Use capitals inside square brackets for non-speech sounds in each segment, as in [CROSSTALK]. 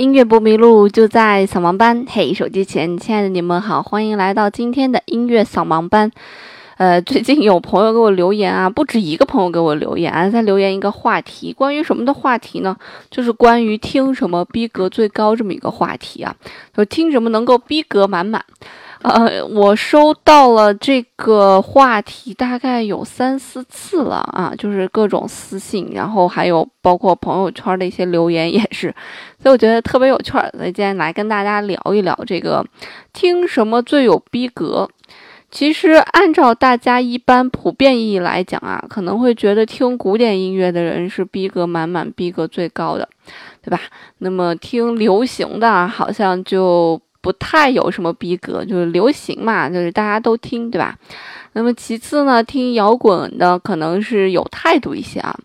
音乐不迷路，就在扫盲班。嘿，手机前亲爱的你们好，欢迎来到今天的音乐扫盲班。呃，[LAUGHS] 最近有朋友给我留言啊，不止一个朋友给我留言啊，在留言一个话题，关于什么的话题呢？就是关于听什么逼格最高这么一个话题啊，就听什么能够逼格满满。呃，我收到了这个话题大概有三四次了啊，就是各种私信，然后还有包括朋友圈的一些留言也是，所以我觉得特别有趣儿。所以今天来跟大家聊一聊这个听什么最有逼格。其实按照大家一般普遍意义来讲啊，可能会觉得听古典音乐的人是逼格满满、逼格最高的，对吧？那么听流行的好像就。不太有什么逼格，就是流行嘛，就是大家都听，对吧？那么其次呢，听摇滚的可能是有态度一些啊。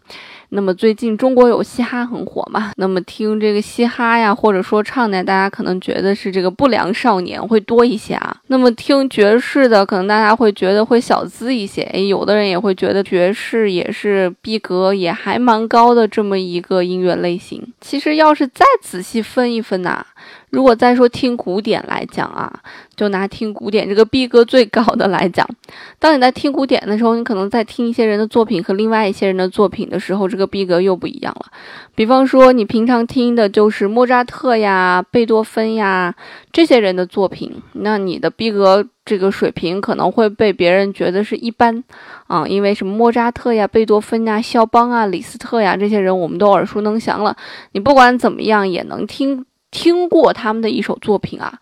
那么最近中国有嘻哈很火嘛？那么听这个嘻哈呀，或者说唱呢，大家可能觉得是这个不良少年会多一些啊。那么听爵士的，可能大家会觉得会小资一些。诶，有的人也会觉得爵士也是逼格也还蛮高的这么一个音乐类型。其实要是再仔细分一分呐，如果再说听古典来讲啊。就拿听古典这个逼格最高的来讲，[LAUGHS] 当你在听古典的时候，你可能在听一些人的作品和另外一些人的作品的时候，这个逼格又不一样了。比方说，你平常听的就是莫扎特呀、贝多芬呀这些人的作品，那你的逼格这个水平可能会被别人觉得是一般啊，因为什么莫扎特呀、贝多芬呀、肖邦啊、李斯特呀这些人我们都耳熟能详了，你不管怎么样也能听听过他们的一首作品啊。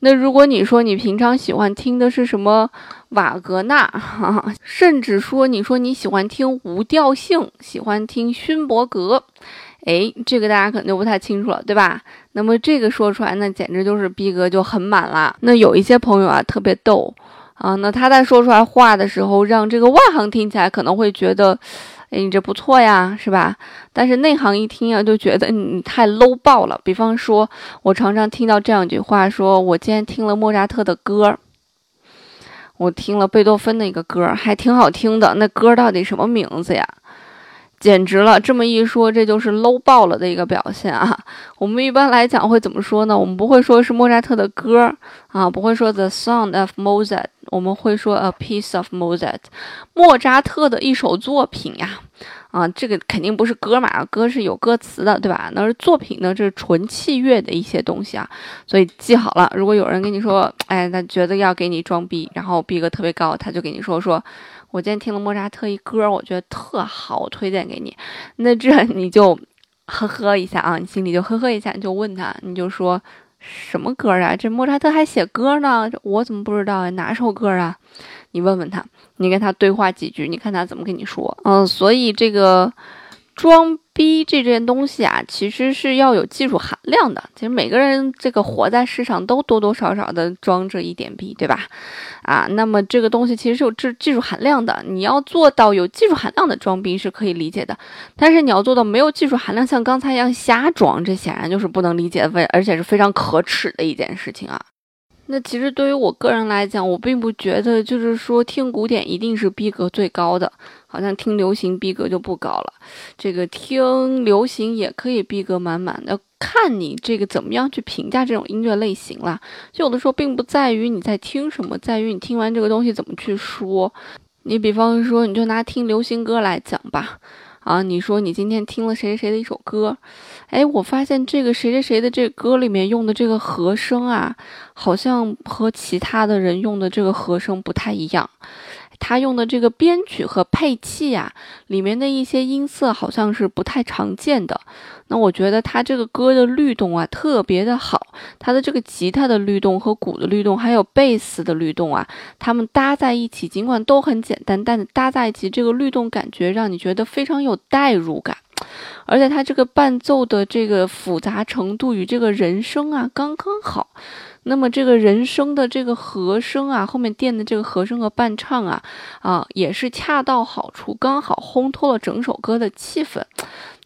那如果你说你平常喜欢听的是什么瓦格纳，[LAUGHS] 甚至说你说你喜欢听无调性，喜欢听勋伯格，哎，这个大家可能就不太清楚了，对吧？那么这个说出来，那简直就是逼格就很满了。那有一些朋友啊，特别逗啊，那他在说出来话的时候，让这个外行听起来可能会觉得。哎，你这不错呀，是吧？但是内行一听啊，就觉得你太 low 爆了。比方说，我常常听到这样一句话：说我今天听了莫扎特的歌，我听了贝多芬的一个歌，还挺好听的。那歌到底什么名字呀？简直了！这么一说，这就是 low 爆了的一个表现啊！我们一般来讲会怎么说呢？我们不会说是莫扎特的歌啊，不会说 the sound of Mozart，我们会说 a piece of Mozart，莫扎特的一首作品呀！啊，这个肯定不是歌嘛，歌是有歌词的，对吧？那是作品呢，这是纯器乐的一些东西啊，所以记好了。如果有人跟你说，哎，他觉得要给你装逼，然后逼格特别高，他就给你说说。我今天听了莫扎特一歌，我觉得特好，我推荐给你。那这你就呵呵一下啊，你心里就呵呵一下，你就问他，你就说什么歌啊？这莫扎特还写歌呢，我怎么不知道啊？哪首歌啊？你问问他，你跟他对话几句，你看他怎么跟你说。嗯，所以这个。装逼这件东西啊，其实是要有技术含量的。其实每个人这个活在世上都多多少少的装着一点逼，对吧？啊，那么这个东西其实是有这技术含量的。你要做到有技术含量的装逼是可以理解的，但是你要做到没有技术含量，像刚才一样瞎装，这显然就是不能理解的，而且是非常可耻的一件事情啊。那其实对于我个人来讲，我并不觉得就是说听古典一定是逼格最高的，好像听流行逼格就不高了。这个听流行也可以逼格满满的，看你这个怎么样去评价这种音乐类型啦。就有的时候并不在于你在听什么，在于你听完这个东西怎么去说。你比方说，你就拿听流行歌来讲吧。啊，你说你今天听了谁谁谁的一首歌，哎，我发现这个谁谁谁的这歌里面用的这个和声啊，好像和其他的人用的这个和声不太一样。他用的这个编曲和配器呀，里面的一些音色好像是不太常见的。那我觉得他这个歌的律动啊特别的好，他的这个吉他的律动和鼓的律动，还有贝斯的律动啊，他们搭在一起，尽管都很简单，但是搭在一起这个律动感觉让你觉得非常有代入感，而且他这个伴奏的这个复杂程度与这个人声啊刚刚好。那么这个人声的这个和声啊，后面垫的这个和声和伴唱啊，啊也是恰到好处，刚好烘托了整首歌的气氛。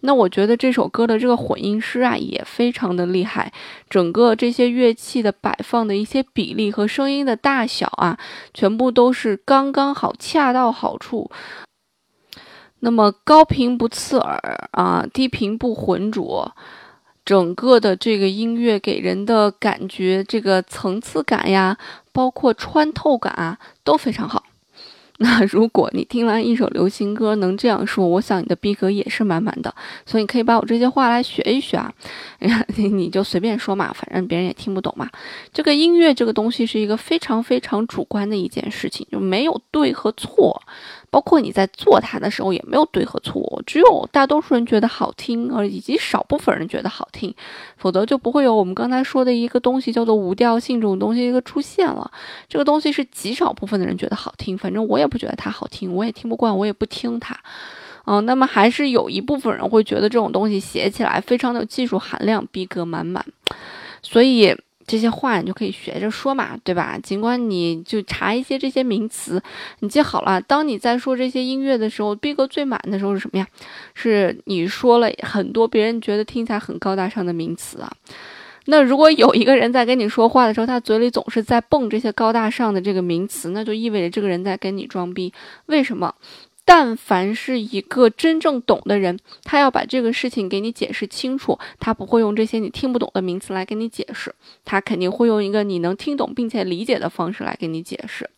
那我觉得这首歌的这个混音师啊也非常的厉害，整个这些乐器的摆放的一些比例和声音的大小啊，全部都是刚刚好，恰到好处。那么高频不刺耳啊，低频不浑浊。整个的这个音乐给人的感觉，这个层次感呀，包括穿透感啊，都非常好。[LAUGHS] 那如果你听完一首流行歌能这样说，我想你的逼格也是满满的。所以你可以把我这些话来学一学啊，你 [LAUGHS] 你就随便说嘛，反正别人也听不懂嘛。这个音乐这个东西是一个非常非常主观的一件事情，就没有对和错。包括你在做它的时候也没有对和错，只有大多数人觉得好听，而以及少部分人觉得好听，否则就不会有我们刚才说的一个东西叫做无调性这种东西一个出现了。这个东西是极少部分的人觉得好听，反正我也不觉得它好听，我也听不惯，我也不听它。嗯，那么还是有一部分人会觉得这种东西写起来非常的有技术含量，逼格满满，所以。这些话你就可以学着说嘛，对吧？尽管你就查一些这些名词，你记好了。当你在说这些音乐的时候，逼格最满的时候是什么呀？是你说了很多别人觉得听起来很高大上的名词啊。那如果有一个人在跟你说话的时候，他嘴里总是在蹦这些高大上的这个名词，那就意味着这个人在跟你装逼。为什么？但凡是一个真正懂的人，他要把这个事情给你解释清楚，他不会用这些你听不懂的名词来跟你解释，他肯定会用一个你能听懂并且理解的方式来跟你解释。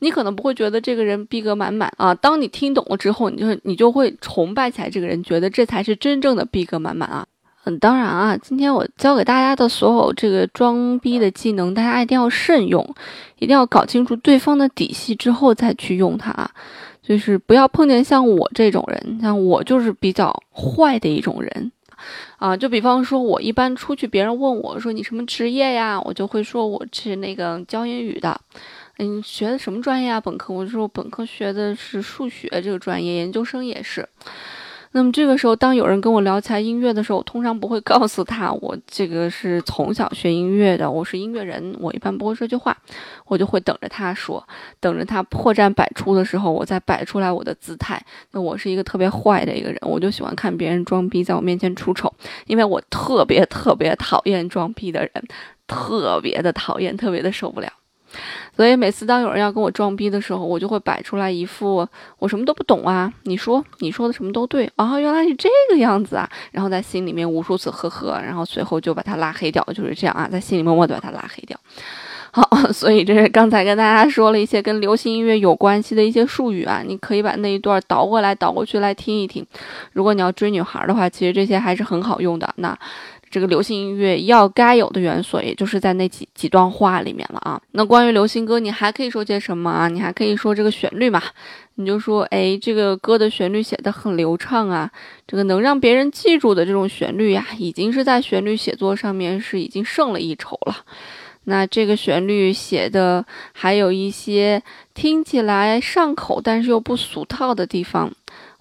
你可能不会觉得这个人逼格满满啊，当你听懂了之后，你就你就会崇拜起来这个人，觉得这才是真正的逼格满满啊。嗯，当然啊，今天我教给大家的所有这个装逼的技能，大家一定要慎用，一定要搞清楚对方的底细之后再去用它啊。就是不要碰见像我这种人，像我就是比较坏的一种人，啊，就比方说，我一般出去，别人问我说你什么职业呀，我就会说我是那个教英语的，嗯，学的什么专业啊？本科，我就说本科学的是数学这个专业，研究生也是。那么这个时候，当有人跟我聊起来音乐的时候，我通常不会告诉他我这个是从小学音乐的，我是音乐人。我一般不会说句话，我就会等着他说，等着他破绽百出的时候，我再摆出来我的姿态。那我是一个特别坏的一个人，我就喜欢看别人装逼，在我面前出丑，因为我特别特别讨厌装逼的人，特别的讨厌，特别的受不了。所以每次当有人要跟我装逼的时候，我就会摆出来一副我什么都不懂啊，你说你说的什么都对啊，原来是这个样子啊，然后在心里面无数次呵呵，然后随后就把他拉黑掉，就是这样啊，在心里默默的把他拉黑掉。好，[LAUGHS] 所以这是刚才跟大家说了一些跟流行音乐有关系的一些术语啊，你可以把那一段倒过来倒过去来听一听。如果你要追女孩的话，其实这些还是很好用的。那。这个流行音乐要该有的元素，也就是在那几几段话里面了啊。那关于流行歌，你还可以说些什么啊？你还可以说这个旋律嘛？你就说，哎，这个歌的旋律写的很流畅啊，这个能让别人记住的这种旋律呀，已经是在旋律写作上面是已经胜了一筹了。那这个旋律写的还有一些听起来上口，但是又不俗套的地方。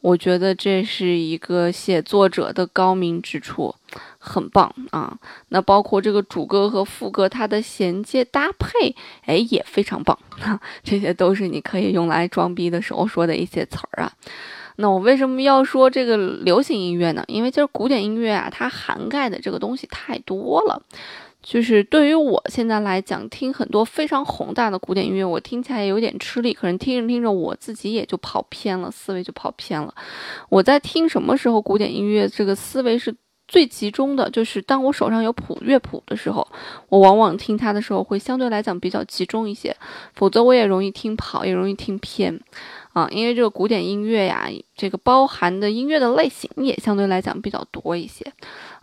我觉得这是一个写作者的高明之处，很棒啊！那包括这个主歌和副歌，它的衔接搭配，哎，也非常棒。这些都是你可以用来装逼的时候说的一些词儿啊。那我为什么要说这个流行音乐呢？因为就是古典音乐啊，它涵盖的这个东西太多了。就是对于我现在来讲，听很多非常宏大的古典音乐，我听起来有点吃力。可能听着听着，我自己也就跑偏了，思维就跑偏了。我在听什么时候古典音乐，这个思维是最集中的，就是当我手上有谱乐谱的时候，我往往听它的时候会相对来讲比较集中一些，否则我也容易听跑，也容易听偏。啊，因为这个古典音乐呀，这个包含的音乐的类型也相对来讲比较多一些。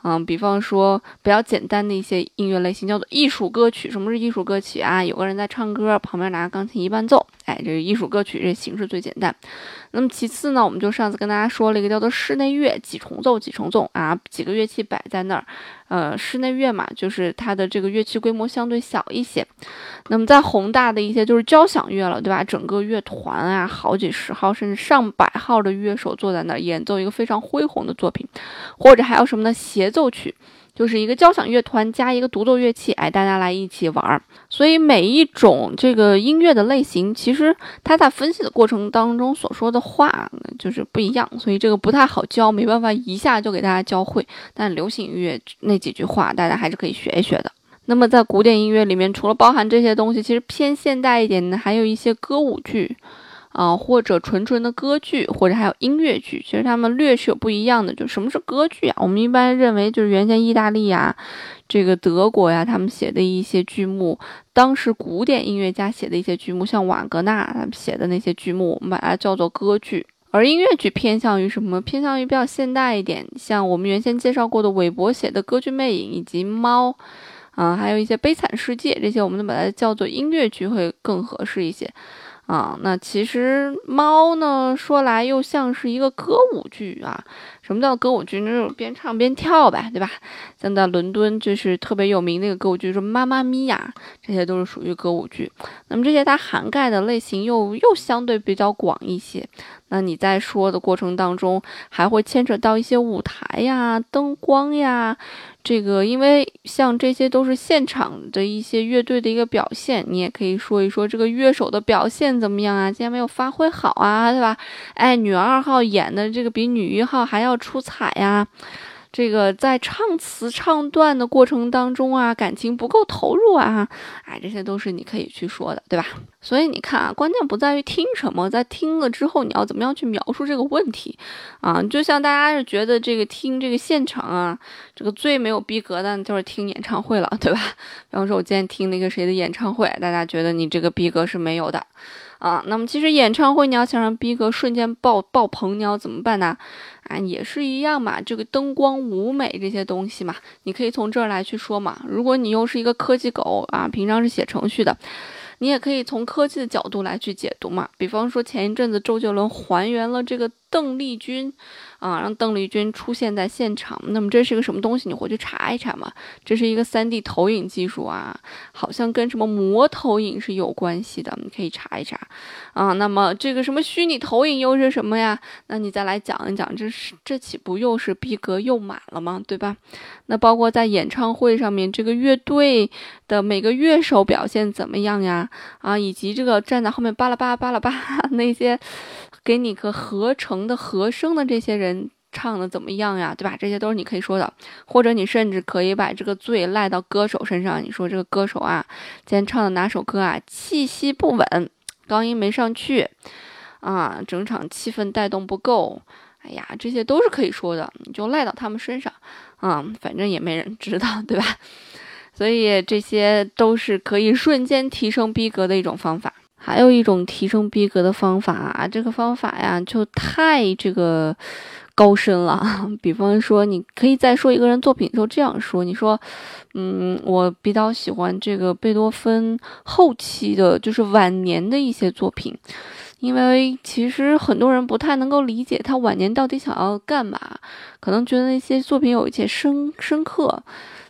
嗯，比方说比较简单的一些音乐类型叫做艺术歌曲。什么是艺术歌曲啊？有个人在唱歌，旁边拿个钢琴一伴奏，哎，这是艺术歌曲，这形式最简单。那么其次呢，我们就上次跟大家说了一个叫做室内乐，几重奏几重奏啊，几个乐器摆在那儿。呃，室内乐嘛，就是它的这个乐器规模相对小一些。那么再宏大的一些就是交响乐了，对吧？整个乐团啊，好几十号甚至上百号的乐手坐在那儿演奏一个非常恢宏的作品，或者还有什么呢？协奏曲。就是一个交响乐团加一个独奏乐器，哎，大家来一起玩儿。所以每一种这个音乐的类型，其实它在分析的过程当中所说的话就是不一样，所以这个不太好教，没办法一下就给大家教会。但流行音乐那几句话，大家还是可以学一学的。那么在古典音乐里面，除了包含这些东西，其实偏现代一点的，还有一些歌舞剧。啊，或者纯纯的歌剧，或者还有音乐剧，其实他们略是有不一样的。就什么是歌剧啊？我们一般认为就是原先意大利呀、这个德国呀，他们写的一些剧目，当时古典音乐家写的一些剧目，像瓦格纳他们写的那些剧目，我们把它叫做歌剧。而音乐剧偏向于什么？偏向于比较现代一点，像我们原先介绍过的韦伯写的《歌剧魅影》以及《猫》，啊，还有一些《悲惨世界》这些，我们都把它叫做音乐剧会更合适一些。啊，那其实猫呢，说来又像是一个歌舞剧啊。什么叫歌舞剧？那种边唱边跳呗，对吧？像在伦敦就是特别有名的一个歌舞剧，说《妈妈咪呀》，这些都是属于歌舞剧。那么这些它涵盖的类型又又相对比较广一些。那你在说的过程当中，还会牵扯到一些舞台呀、灯光呀。这个，因为像这些都是现场的一些乐队的一个表现，你也可以说一说这个乐手的表现怎么样啊？今天没有发挥好啊，对吧？哎，女二号演的这个比女一号还要要出彩呀。这个在唱词唱段的过程当中啊，感情不够投入啊，哎，这些都是你可以去说的，对吧？所以你看啊，关键不在于听什么，在听了之后你要怎么样去描述这个问题啊？就像大家是觉得这个听这个现场啊，这个最没有逼格的就是听演唱会了，对吧？[LAUGHS] 比方说我今天听那个谁的演唱会，大家觉得你这个逼格是没有的。啊，那么其实演唱会你要想让逼格瞬间爆爆棚，你要怎么办呢？啊，也是一样嘛，这个灯光舞美这些东西嘛，你可以从这儿来去说嘛。如果你又是一个科技狗啊，平常是写程序的，你也可以从科技的角度来去解读嘛。比方说前一阵子周杰伦还原了这个邓丽君。啊，让邓丽君出现在现场，那么这是个什么东西？你回去查一查嘛。这是一个 3D 投影技术啊，好像跟什么魔投影是有关系的，你可以查一查。啊，那么这个什么虚拟投影又是什么呀？那你再来讲一讲，这是这岂不又是逼格又满了吗？对吧？那包括在演唱会上面，这个乐队的每个乐手表现怎么样呀？啊，以及这个站在后面巴拉巴拉巴拉巴 [LAUGHS] 那些。给你个合成的和声的这些人唱的怎么样呀？对吧？这些都是你可以说的，或者你甚至可以把这个罪赖到歌手身上。你说这个歌手啊，今天唱的哪首歌啊？气息不稳，高音没上去，啊，整场气氛带动不够。哎呀，这些都是可以说的，你就赖到他们身上，啊，反正也没人知道，[LAUGHS] 对吧？所以这些都是可以瞬间提升逼格的一种方法。还有一种提升逼格的方法，这个方法呀就太这个高深了。[LAUGHS] 比方说，你可以在说一个人作品的时候这样说：你说，嗯，我比较喜欢这个贝多芬后期的，就是晚年的一些作品，因为其实很多人不太能够理解他晚年到底想要干嘛，可能觉得那些作品有一些深深刻，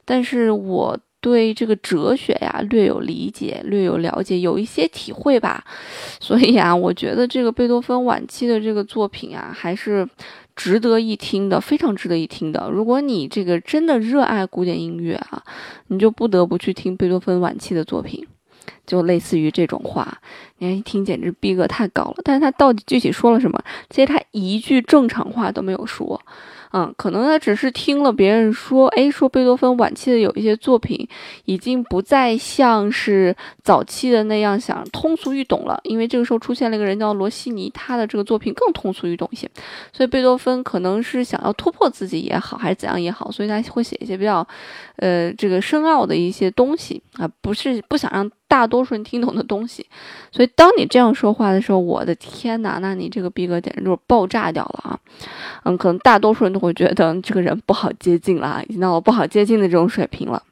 但是我。对这个哲学呀，略有理解，略有了解，有一些体会吧。[LAUGHS] 所以呀，我觉得这个贝多芬晚期的这个作品啊，还是值得一听的，非常值得一听的。如果你这个真的热爱古典音乐啊，你就不得不去听贝多芬晚期的作品。就类似于这种话，你一听简直逼格太高了。但是他到底具体说了什么？其实他一句正常话都没有说。嗯，可能他只是听了别人说，哎，说贝多芬晚期的有一些作品已经不再像是早期的那样想通俗易懂了，因为这个时候出现了一个人叫罗西尼，他的这个作品更通俗易懂一些，所以贝多芬可能是想要突破自己也好，还是怎样也好，所以他会写一些比较，呃，这个深奥的一些东西啊，不是不想让大多数人听懂的东西。所以当你这样说话的时候，我的天哪，那你这个逼格简直就是爆炸掉了啊！嗯，可能大多数人都会觉得这个人不好接近了，已经到了不好接近的这种水平了。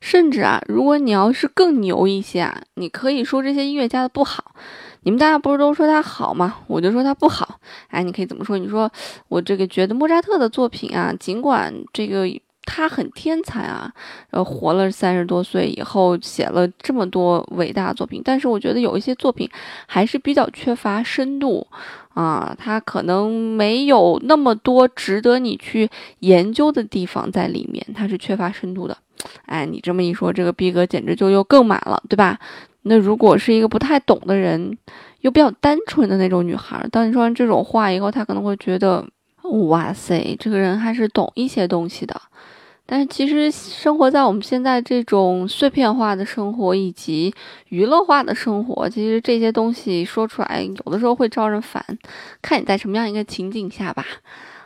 甚至啊，如果你要是更牛一些啊，你可以说这些音乐家的不好。你们大家不是都说他好吗？我就说他不好。哎，你可以怎么说？你说我这个觉得莫扎特的作品啊，尽管这个。他很天才啊，呃，活了三十多岁以后写了这么多伟大作品，但是我觉得有一些作品还是比较缺乏深度啊，他可能没有那么多值得你去研究的地方在里面，他是缺乏深度的。哎，你这么一说，这个逼格简直就又更满了，对吧？那如果是一个不太懂的人，又比较单纯的那种女孩，当你说完这种话以后，她可能会觉得，哇塞，这个人还是懂一些东西的。但是其实生活在我们现在这种碎片化的生活以及娱乐化的生活，其实这些东西说出来有的时候会招人烦，看你在什么样一个情景下吧。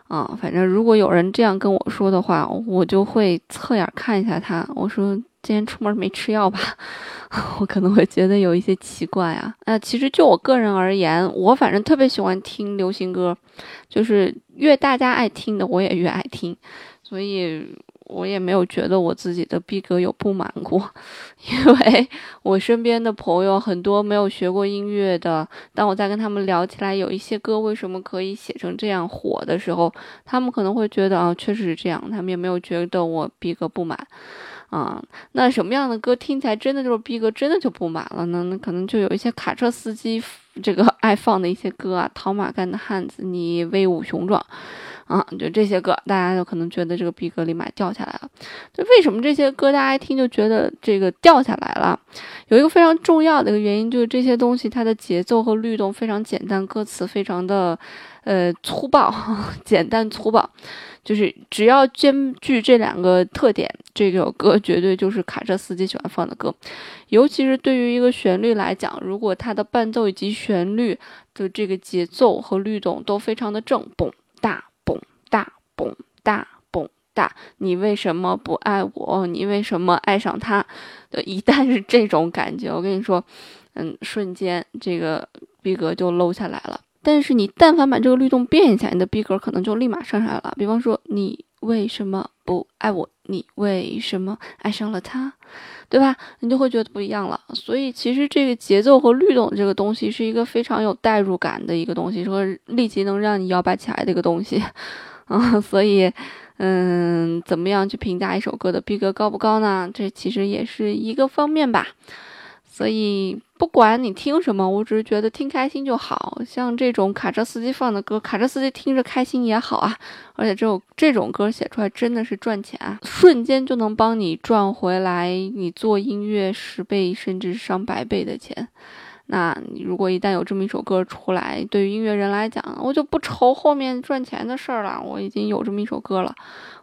啊，反正如果有人这样跟我说的话，我就会侧眼看一下他。我说今天出门没吃药吧？[LAUGHS] 我可能会觉得有一些奇怪啊。那其实就我个人而言，我反正特别喜欢听流行歌，就是越大家爱听的，我也越爱听，所以。我也没有觉得我自己的逼格有不满过，[LAUGHS] 因为我身边的朋友很多没有学过音乐的，当我在跟他们聊起来有一些歌为什么可以写成这样火的时候，他们可能会觉得啊，确实是这样，他们也没有觉得我逼格不满，啊，那什么样的歌听起来真的就是逼格真的就不满了呢？那可能就有一些卡车司机这个 [LAUGHS] 爱放的一些歌啊，套马杆的汉子，你威武雄壮。啊，就这些歌，大家就可能觉得这个逼格立马掉下来了。就为什么这些歌大家一听就觉得这个掉下来了？有一个非常重要的一个原因，就是这些东西它的节奏和律动非常简单，歌词非常的呃粗暴，[LAUGHS] 简单粗暴。就是只要兼具这两个特点，这首歌绝对就是卡车司机喜欢放的歌。尤其是对于一个旋律来讲，如果它的伴奏以及旋律的这个节奏和律动都非常的正，蹦大。蹦大蹦大蹦大，你为什么不爱我？你为什么爱上他？的一旦是这种感觉，我跟你说，嗯，瞬间这个逼格就搂下来了。但是你但凡把这个律动变一下，你的逼格可能就立马上来了。比方说，你为什么不爱我？你为什么爱上了他？对吧？你就会觉得不一样了。所以其实这个节奏和律动这个东西是一个非常有代入感的一个东西，说立即能让你摇摆起来的一个东西。[LAUGHS] 啊，所以，嗯，怎么样去评价一首歌的逼格高不高呢？这其实也是一个方面吧。所以，不管你听什么，我只是觉得听开心就好。像这种卡车司机放的歌，卡车司机听着开心也好啊。而且这种这种歌写出来真的是赚钱啊，瞬间就能帮你赚回来你做音乐十倍甚至上百倍的钱。那如果一旦有这么一首歌出来，对于音乐人来讲，我就不愁后面赚钱的事儿了。我已经有这么一首歌了，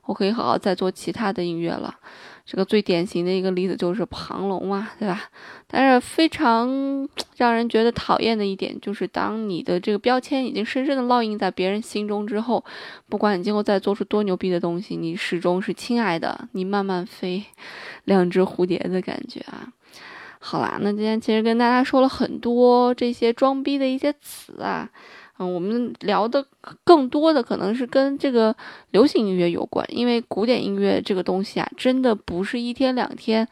我可以好好再做其他的音乐了。这个最典型的一个例子就是庞龙嘛，对吧？但是非常让人觉得讨厌的一点就是，当你的这个标签已经深深的烙印在别人心中之后，不管你今后再做出多牛逼的东西，你始终是亲爱的，你慢慢飞，两只蝴蝶的感觉啊。好啦，那今天其实跟大家说了很多这些装逼的一些词啊，嗯，我们聊的更多的可能是跟这个流行音乐有关，因为古典音乐这个东西啊，真的不是一天两天，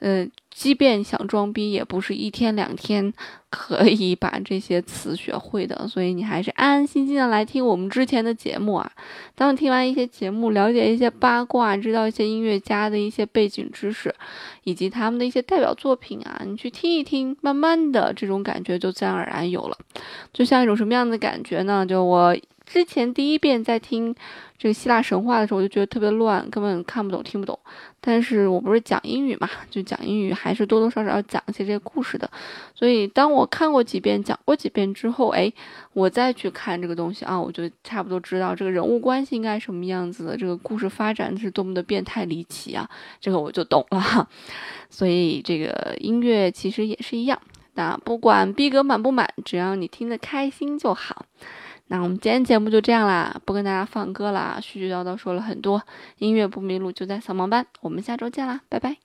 呃。即便想装逼，也不是一天两天可以把这些词学会的，所以你还是安安心心的来听我们之前的节目啊。当你听完一些节目，了解一些八卦，知道一些音乐家的一些背景知识，以及他们的一些代表作品啊，你去听一听，慢慢的这种感觉就自然而然有了。就像一种什么样的感觉呢？就我之前第一遍在听。这个希腊神话的时候，我就觉得特别乱，根本看不懂、听不懂。但是我不是讲英语嘛，就讲英语还是多多少少要讲一些这些故事的。所以当我看过几遍、讲过几遍之后，哎，我再去看这个东西啊，我就差不多知道这个人物关系应该什么样子的，这个故事发展是多么的变态离奇啊，这个我就懂了。所以这个音乐其实也是一样，那不管逼格满不满，只要你听得开心就好。那我们今天节目就这样啦，不跟大家放歌啦，絮絮叨叨说了很多，音乐不迷路就在扫盲班，我们下周见啦，拜拜。